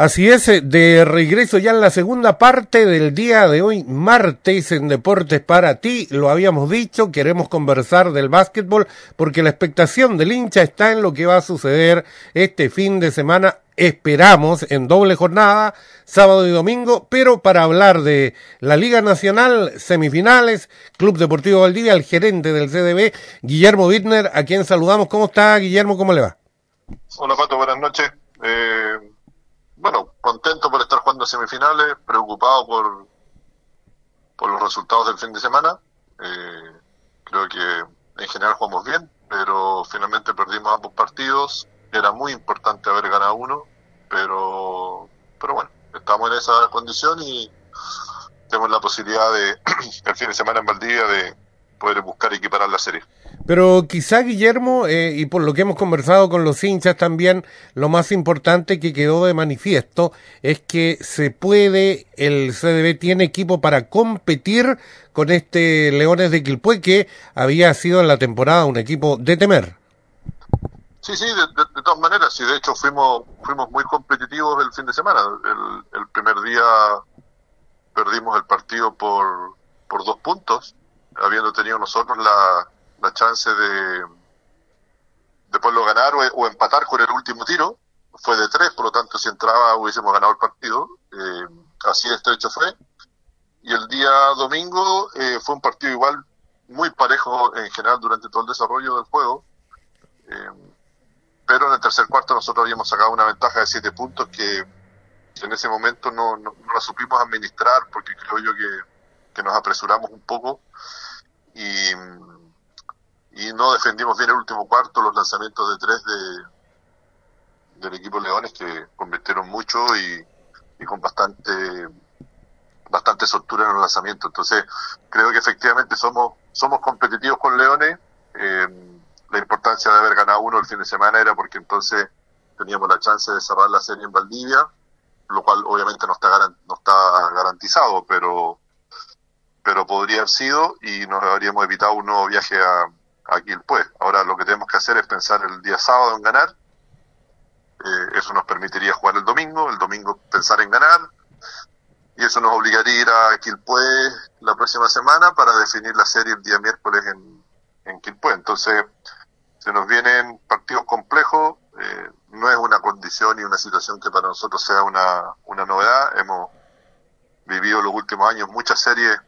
Así es, eh, de regreso ya en la segunda parte del día de hoy, martes en Deportes para ti, lo habíamos dicho, queremos conversar del básquetbol porque la expectación del hincha está en lo que va a suceder este fin de semana, esperamos en doble jornada, sábado y domingo, pero para hablar de la Liga Nacional, semifinales, Club Deportivo Valdivia, el gerente del CDB, Guillermo Wittner, a quien saludamos. ¿Cómo está Guillermo? ¿Cómo le va? Hola Pato, buenas noches. Eh bueno, contento por estar jugando semifinales, preocupado por, por los resultados del fin de semana. Eh, creo que en general jugamos bien, pero finalmente perdimos ambos partidos. Era muy importante haber ganado uno, pero, pero bueno, estamos en esa condición y tenemos la posibilidad de, el fin de semana en Valdivia, de poder buscar equiparar la serie. Pero quizá, Guillermo, eh, y por lo que hemos conversado con los hinchas también, lo más importante que quedó de manifiesto es que se puede, el CDB tiene equipo para competir con este Leones de Quilpué, que había sido en la temporada un equipo de temer. Sí, sí, de, todas maneras, sí, de hecho fuimos, fuimos muy competitivos el fin de semana. El, el primer día perdimos el partido por, por dos puntos, habiendo tenido nosotros la la chance de, de poderlo ganar o, empatar con el último tiro. Fue de tres, por lo tanto, si entraba hubiésemos ganado el partido. Eh, así de estrecho fue. Y el día domingo eh, fue un partido igual muy parejo en general durante todo el desarrollo del juego. Eh, pero en el tercer cuarto nosotros habíamos sacado una ventaja de siete puntos que, en ese momento no, no, no, la supimos administrar porque creo yo que, que nos apresuramos un poco y, y no defendimos bien el último cuarto los lanzamientos de tres de del equipo Leones que convirtieron mucho y, y con bastante bastante soltura en los lanzamientos. Entonces creo que efectivamente somos somos competitivos con Leones. Eh, la importancia de haber ganado uno el fin de semana era porque entonces teníamos la chance de cerrar la serie en Valdivia lo cual obviamente no está no está garantizado pero pero podría haber sido y nos habríamos evitado un nuevo viaje a, aquí pues. Ahora lo que tenemos que hacer es pensar el día sábado en ganar. Eh, eso nos permitiría jugar el domingo, el domingo pensar en ganar. Y eso nos obligaría a ir a Quilpué la próxima semana para definir la serie el día miércoles en, en Quilpué. Entonces, se nos vienen partidos complejos. Eh, no es una condición y una situación que para nosotros sea una, una novedad. Hemos vivido los últimos años muchas series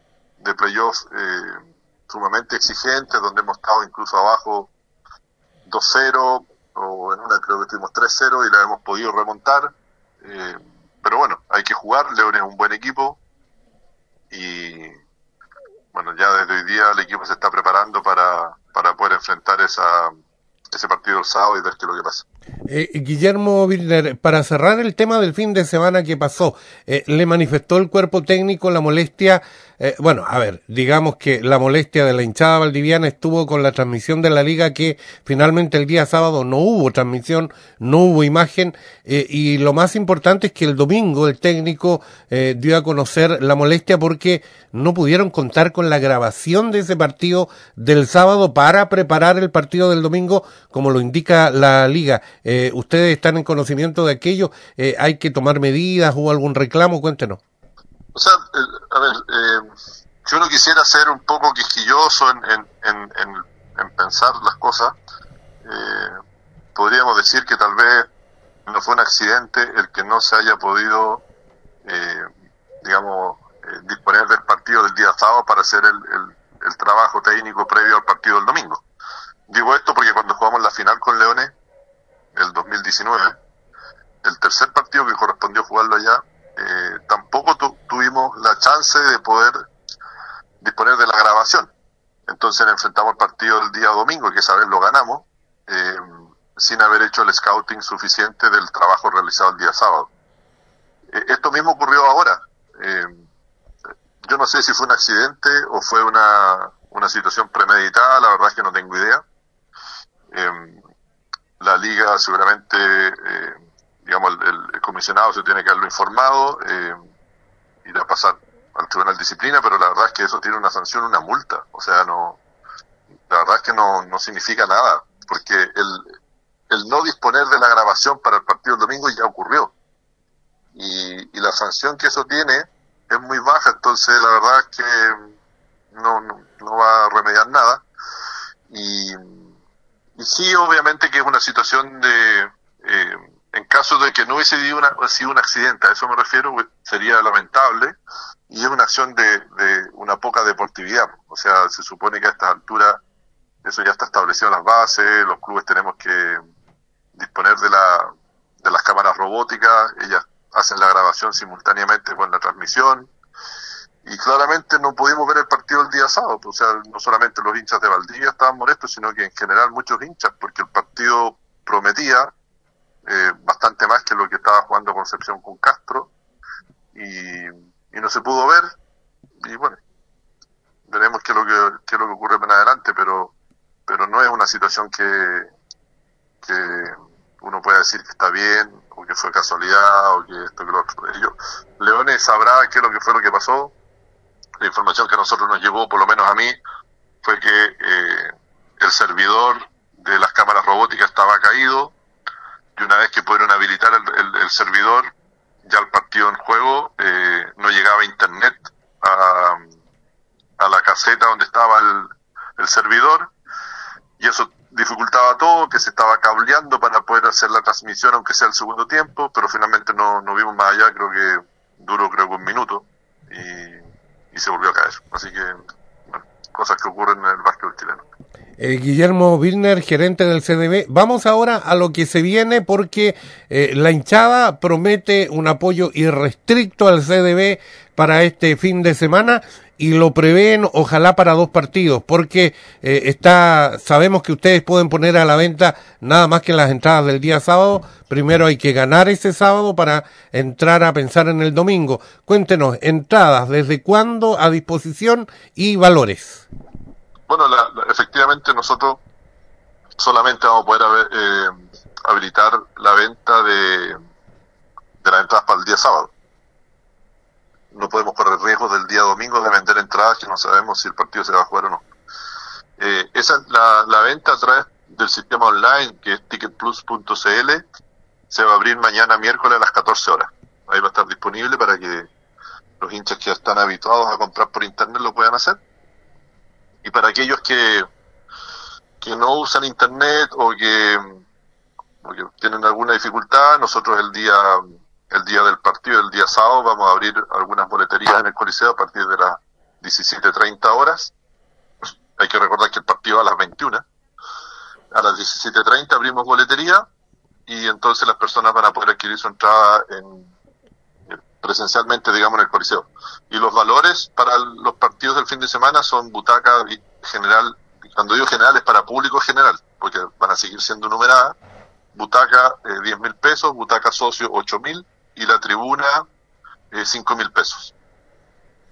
de playoffs eh, sumamente exigentes, donde hemos estado incluso abajo 2-0, o en una creo que estuvimos 3-0 y la hemos podido remontar. Eh, pero bueno, hay que jugar, León es un buen equipo y bueno, ya desde hoy día el equipo se está preparando para, para poder enfrentar esa, ese partido el sábado y ver qué es lo que pasa. Eh, Guillermo Wilner, para cerrar el tema del fin de semana que pasó, eh, ¿le manifestó el cuerpo técnico la molestia eh, bueno, a ver, digamos que la molestia de la hinchada valdiviana estuvo con la transmisión de la liga que finalmente el día sábado no hubo transmisión, no hubo imagen eh, y lo más importante es que el domingo el técnico dio a conocer la molestia porque no pudieron contar con la grabación de ese partido del sábado para preparar el partido del domingo como lo indica la liga. ¿Ustedes están en conocimiento de aquello? ¿Hay que tomar medidas? ¿Hubo algún reclamo? Cuéntenos. O sea, a ver, eh, si uno quisiera ser un poco quisquilloso en, en, en, en pensar las cosas, eh, podríamos decir que tal vez no fue un accidente el que no se haya podido, eh, digamos, eh, disponer del partido del día sábado para hacer el, el, el, trabajo técnico previo al partido del domingo. Digo esto porque cuando jugamos la final con Leones, el 2019, el tercer partido que correspondió jugarlo allá, eh, tampoco tu, tuvimos la chance de poder disponer de la grabación. Entonces enfrentamos el partido el día domingo, que esa vez lo ganamos, eh, sin haber hecho el scouting suficiente del trabajo realizado el día sábado. Eh, esto mismo ocurrió ahora. Yo no sé si fue un accidente o fue una, una situación premeditada, la verdad es que no tengo idea. La liga seguramente eh, digamos, el, el, comisionado se tiene que haberlo informado, eh, ir a pasar al tribunal disciplina, pero la verdad es que eso tiene una sanción, una multa. O sea, no, la verdad es que no, no significa nada, porque el, el no disponer de la grabación para el partido del domingo ya ocurrió. la sanción que eso tiene es muy baja, entonces la verdad es que no, no, va a remediar nada. Y, sí, obviamente que es una situación de, eh, en caso de que no hubiese sido, una, sido un accidente, a eso me refiero, pues, sería lamentable y es una acción de, de una poca deportividad. O sea, se supone que a estas alturas eso ya está establecido en las bases, los clubes tenemos que disponer de, la, de las cámaras robóticas, ellas hacen la grabación simultáneamente con la transmisión. Y claramente no pudimos ver el partido el día sábado, o sea, no solamente los hinchas de Valdivia estaban molestos, sino que en general muchos hinchas, porque el partido prometía eh, bastante más que lo que estaba jugando Concepción con Castro, y, y no se pudo ver, y bueno, veremos qué es lo que, qué es lo que ocurre más adelante, pero, pero no es una situación que, que uno pueda decir que está bien, o que fue casualidad, o que esto que lo otro. Ellos, Leones sabrá qué es lo que fue lo que pasó. La información que a nosotros nos llevó, por lo menos a mí, fue que eh, el servidor de las cámaras robóticas estaba caído y una vez que pudieron habilitar el, servidor, ya el partido en juego, eh, no llegaba internet a, a la caseta donde estaba el, el servidor y eso dificultaba todo, que se estaba cableando para poder hacer la transmisión, aunque sea el segundo tiempo, pero finalmente no, no vimos más allá, creo que duró creo que un minuto y, y se volvió a caer. Así que, bueno, cosas que ocurren en el básquet chileno. Eh, Guillermo Wilner, gerente del CDB. Vamos ahora a lo que se viene porque eh, la hinchada promete un apoyo irrestricto al CDB para este fin de semana y lo prevén ojalá para dos partidos porque eh, está sabemos que ustedes pueden poner a la venta nada más que las entradas del día sábado. Primero hay que ganar ese sábado para entrar a pensar en el domingo. Cuéntenos entradas desde cuándo a disposición y valores bueno efectivamente nosotros solamente vamos a poder eh, habilitar la venta de de las entradas para el día sábado no podemos correr riesgo del día domingo de vender entradas que no sabemos si el partido se va a jugar o no. Eh, esa la, la venta a través del sistema online que es ticketplus.cl se va a abrir mañana miércoles a las 14 horas. Ahí va a estar disponible para que los hinchas que están habituados a comprar por internet lo puedan hacer. Y para aquellos que, que no usan internet o que, o que tienen alguna dificultad, nosotros el día el día del partido, el día sábado, vamos a abrir algunas boleterías en el Coliseo a partir de las 17.30 horas. Hay que recordar que el partido a las 21. A las 17.30 abrimos boletería y entonces las personas van a poder adquirir su entrada en, presencialmente, digamos, en el Coliseo. Y los valores para los partidos del fin de semana son butaca general, cuando digo general es para público general, porque van a seguir siendo numeradas. Butaca eh, 10 mil pesos, butaca socio 8 mil, y la tribuna eh, cinco mil pesos.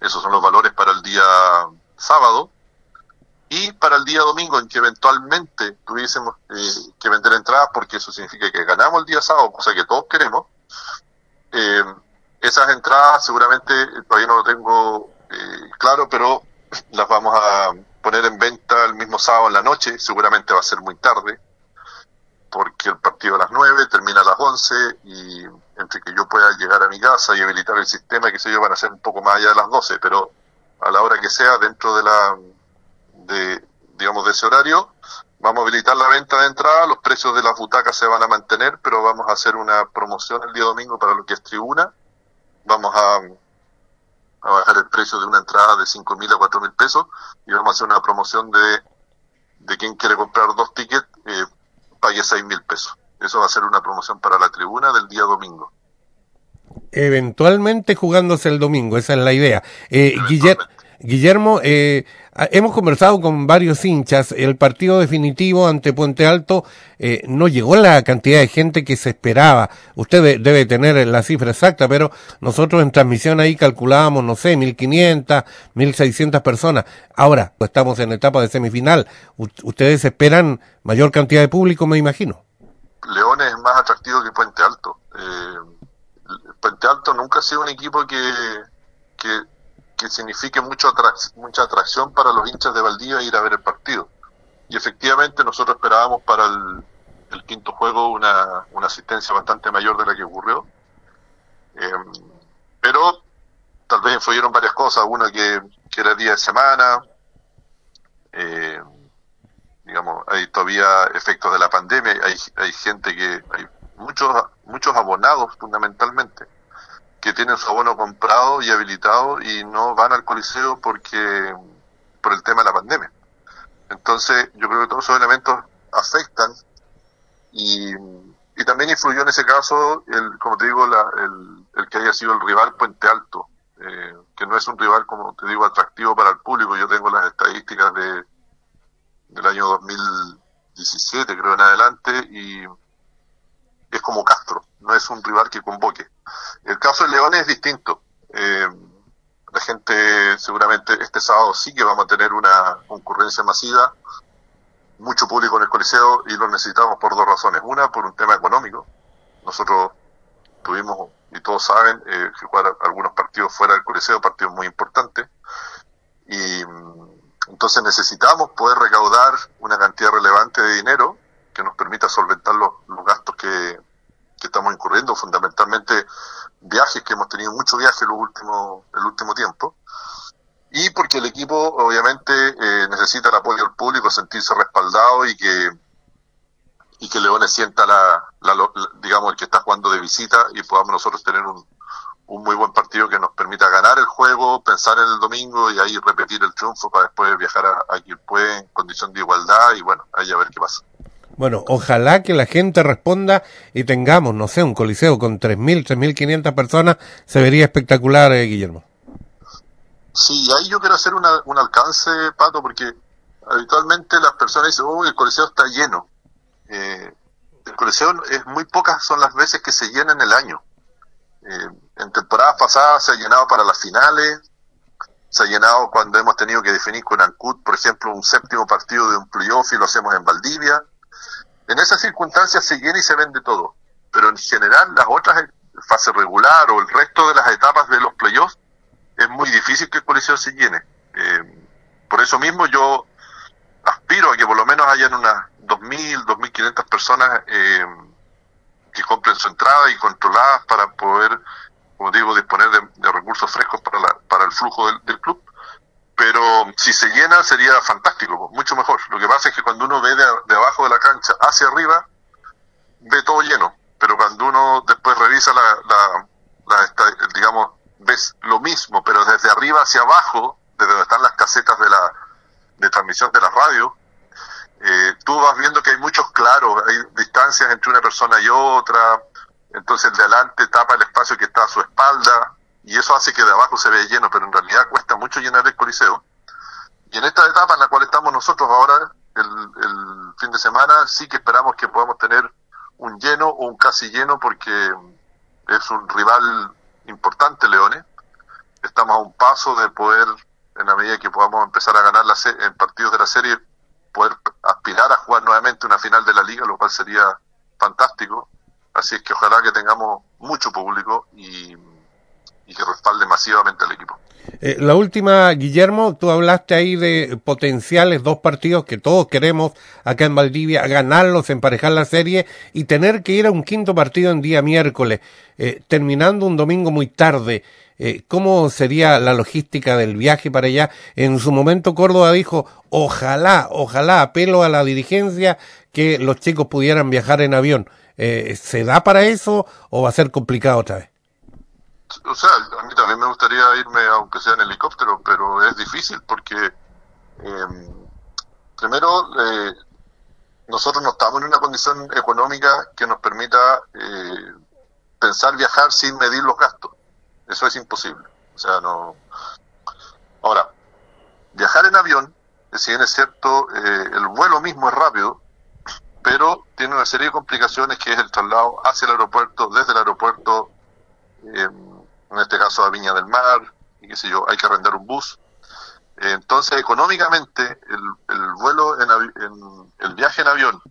Esos son los valores para el día sábado. Y para el día domingo, en que eventualmente tuviésemos eh, que vender entradas, porque eso significa que ganamos el día sábado, cosa que todos queremos, eh, esas entradas seguramente todavía no lo tengo eh, claro, pero las vamos a poner en venta el mismo sábado en la noche, seguramente va a ser muy tarde, porque el partido a las 9 termina a las 11 y entre que yo pueda llegar a mi casa y habilitar el sistema, que sé yo, van a ser un poco más allá de las 12, pero a la hora que sea, dentro de la, de, digamos, de ese horario, vamos a habilitar la venta de entrada, los precios de las butacas se van a mantener, pero vamos a hacer una promoción el día domingo para lo que es tribuna, vamos a, a bajar el precio de una entrada de 5 mil a 4 mil pesos y vamos a hacer una promoción de, de quien quiere comprar dos tickets, eh, pague seis mil pesos. Eso va a ser una promoción para la tribuna del día domingo. Eventualmente jugándose el domingo, esa es la idea. Eh, Guillermo, eh, hemos conversado con varios hinchas. El partido definitivo ante Puente Alto eh, no llegó la cantidad de gente que se esperaba. Usted debe tener la cifra exacta, pero nosotros en transmisión ahí calculábamos, no sé, 1.500, 1.600 personas. Ahora, estamos en etapa de semifinal. ustedes esperan mayor cantidad de público, me imagino. Leones es más atractivo que Puente Alto. Eh, Puente Alto nunca ha sido un equipo que, que que signifique mucho mucha atracción para los hinchas de Valdivia ir a ver el partido. Y efectivamente nosotros esperábamos para el, quinto juego una, una, asistencia bastante mayor de la que ocurrió. Em, influyeron varias cosas. Una que, era día de semana, eh, digamos, hay todavía efectos de la pandemia, hay, hay gente que, hay muchos, muchos abonados fundamentalmente, que tienen su abono comprado y habilitado y no van al coliseo porque, por el tema de la pandemia. Entonces, yo creo que todos esos elementos afectan y, y también influyó en ese caso, el, como te digo, la, el, el que haya sido el rival Puente Alto, eh, que no es un rival, como te digo, atractivo para el público. Yo tengo las estadísticas de del año 2017, creo, en adelante, y es como Castro, no es un rival que convoque. El caso de León es distinto. Eh, la gente seguramente este sábado sí que vamos a tener una concurrencia masiva, mucho público en el Coliseo y lo necesitamos por dos razones. Una, por un tema económico. Nosotros tuvimos, y todos saben, eh, que jugar algunos partidos fuera del Coliseo, partidos muy importantes. Y entonces necesitamos poder recaudar una cantidad relevante de dinero que nos permita solventar los, los gastos que, estamos incurriendo, fundamentalmente viajes, que hemos tenido muchos viajes el último, el último tiempo, y porque el equipo obviamente eh, necesita el apoyo del público, sentirse respaldado y que y que Leones sienta la, la, digamos el que está jugando de visita y podamos nosotros tener un, un muy buen partido que nos permita ganar el juego, pensar en el domingo y ahí repetir el triunfo para después viajar a, a puede en condición de igualdad y bueno, ahí a ver qué pasa. Bueno, ojalá que la gente responda y tengamos, no sé, un coliseo con 3.000, 3.500 personas, se vería espectacular, eh, Guillermo. Sí, ahí yo quiero hacer un alcance, Pato, porque habitualmente las personas dicen, uy, el coliseo está lleno. Eh, el coliseo es muy pocas son las veces que se llena en el año. Eh, en temporadas pasadas se ha llenado para las finales, se ha llenado cuando hemos tenido que definir con Ancud, por ejemplo, un séptimo partido de un playoff y lo hacemos en Valdivia. En esas circunstancias se llena y se vende todo, pero en general las otras fase regular o el resto de las etapas de los playoffs es muy difícil que el coliseo se llene. Eh, por eso mismo yo aspiro a que por lo menos hayan unas 2.000, 2.500 personas eh, que compren su entrada y controladas para poder, como digo, disponer de, recursos frescos para, la, para el flujo del club pero si se llena sería fantástico, mucho mejor. Lo que pasa es que cuando uno ve de, de, abajo de la cancha hacia arriba, ve todo lleno, pero cuando uno después revisa la, la, la, digamos, ves lo mismo, pero desde arriba hacia abajo, desde donde están las casetas de la de transmisión de la radio, eh, tú vas viendo que hay muchos claros, hay distancias entre una persona y otra, entonces el de adelante tapa el espacio que está a su espalda, y eso hace que de abajo se vea lleno, pero en realidad cuesta mucho llenar el coliseo. Y en esta etapa en la cual estamos nosotros ahora, el, fin de semana, sí que esperamos que podamos tener un lleno o un casi lleno porque es un rival importante, Leones. Estamos a un paso de poder, en la medida que podamos empezar a ganar la en partidos de la serie, poder aspirar a jugar nuevamente una final de la liga, lo cual sería fantástico. Así es que ojalá que tengamos mucho público y y que respalde masivamente al equipo. Eh, la última, Guillermo, tú hablaste ahí de potenciales dos partidos que todos queremos acá en Valdivia, ganarlos, emparejar la serie y tener que ir a un quinto partido en día miércoles, eh, terminando un domingo muy tarde. Eh, ¿Cómo sería la logística del viaje para allá? En su momento Córdoba dijo, ojalá, ojalá, apelo a la dirigencia que los chicos pudieran viajar en avión. ¿Se da para eso o va a ser complicado otra vez? O sea, a mí también me gustaría irme, aunque sea en helicóptero, pero es difícil porque, eh, primero, eh, nosotros no estamos en una condición económica que nos permita eh, pensar viajar sin medir los gastos. Eso es imposible. O sea, no. Ahora, viajar en avión, si bien es cierto, eh, el vuelo mismo es rápido, pero tiene una serie de complicaciones que es el traslado hacia el aeropuerto, desde el aeropuerto. Eh, en este caso a Viña del Mar, y qué sé yo, hay que arrendar un bus. Entonces, económicamente, el, el vuelo, en, en, el viaje en avión,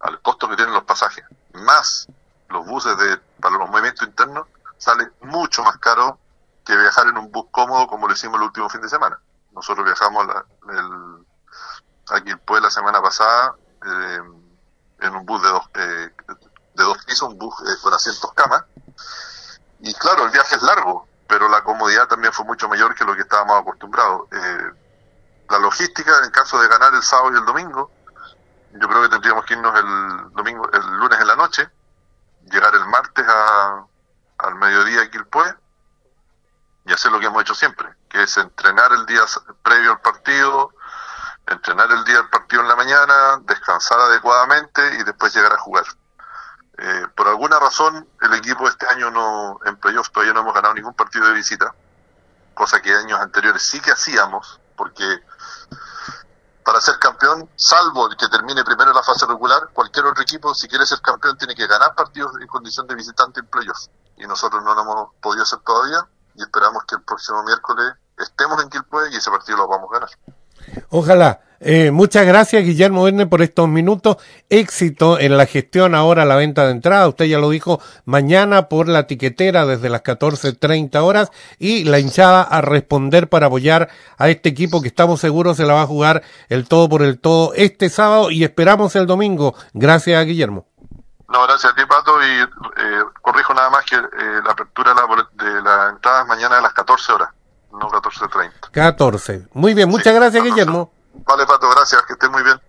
al costo que tienen los pasajes, más los buses de, para los movimientos internos, sale mucho más caro que viajar en un bus cómodo como lo hicimos el último fin de semana. Nosotros viajamos la, el, aquí la semana pasada eh, en un bus de dos, eh, de dos pisos, un bus eh, con asientos camas, y claro, el viaje es largo, pero la comodidad también fue mucho mayor que lo que estábamos acostumbrados. Eh, la logística, en caso de ganar el sábado y el domingo, yo creo que tendríamos que irnos el domingo, el lunes en la noche, llegar el martes a, al mediodía a Quilpué y hacer lo que hemos hecho siempre, que es entrenar el día previo al partido, entrenar el día del partido en la mañana, descansar adecuadamente y después llegar a jugar. Eh, por alguna razón, el equipo este año no, en playoffs todavía no hemos ganado ningún partido de visita, cosa que años anteriores sí que hacíamos, porque para ser campeón, salvo el que termine primero la fase regular, cualquier otro equipo, si quiere ser campeón, tiene que ganar partidos en condición de visitante en playoffs. Y nosotros no lo hemos podido hacer todavía y esperamos que el próximo miércoles estemos en Quilpue y ese partido lo vamos a ganar. Ojalá. Eh, muchas gracias, Guillermo Verne, por estos minutos. Éxito en la gestión ahora, la venta de entrada. Usted ya lo dijo, mañana por la tiquetera desde las 14.30 horas y la hinchada a responder para apoyar a este equipo que estamos seguros se la va a jugar el todo por el todo este sábado y esperamos el domingo. Gracias, Guillermo. No, gracias a ti, Pato, y eh, corrijo nada más que eh, la apertura de la, de la entrada es mañana a las 14 horas no 14.30. 14. Muy bien, muchas gracias, Guillermo. Vale, Pato, gracias, que esté muy bien.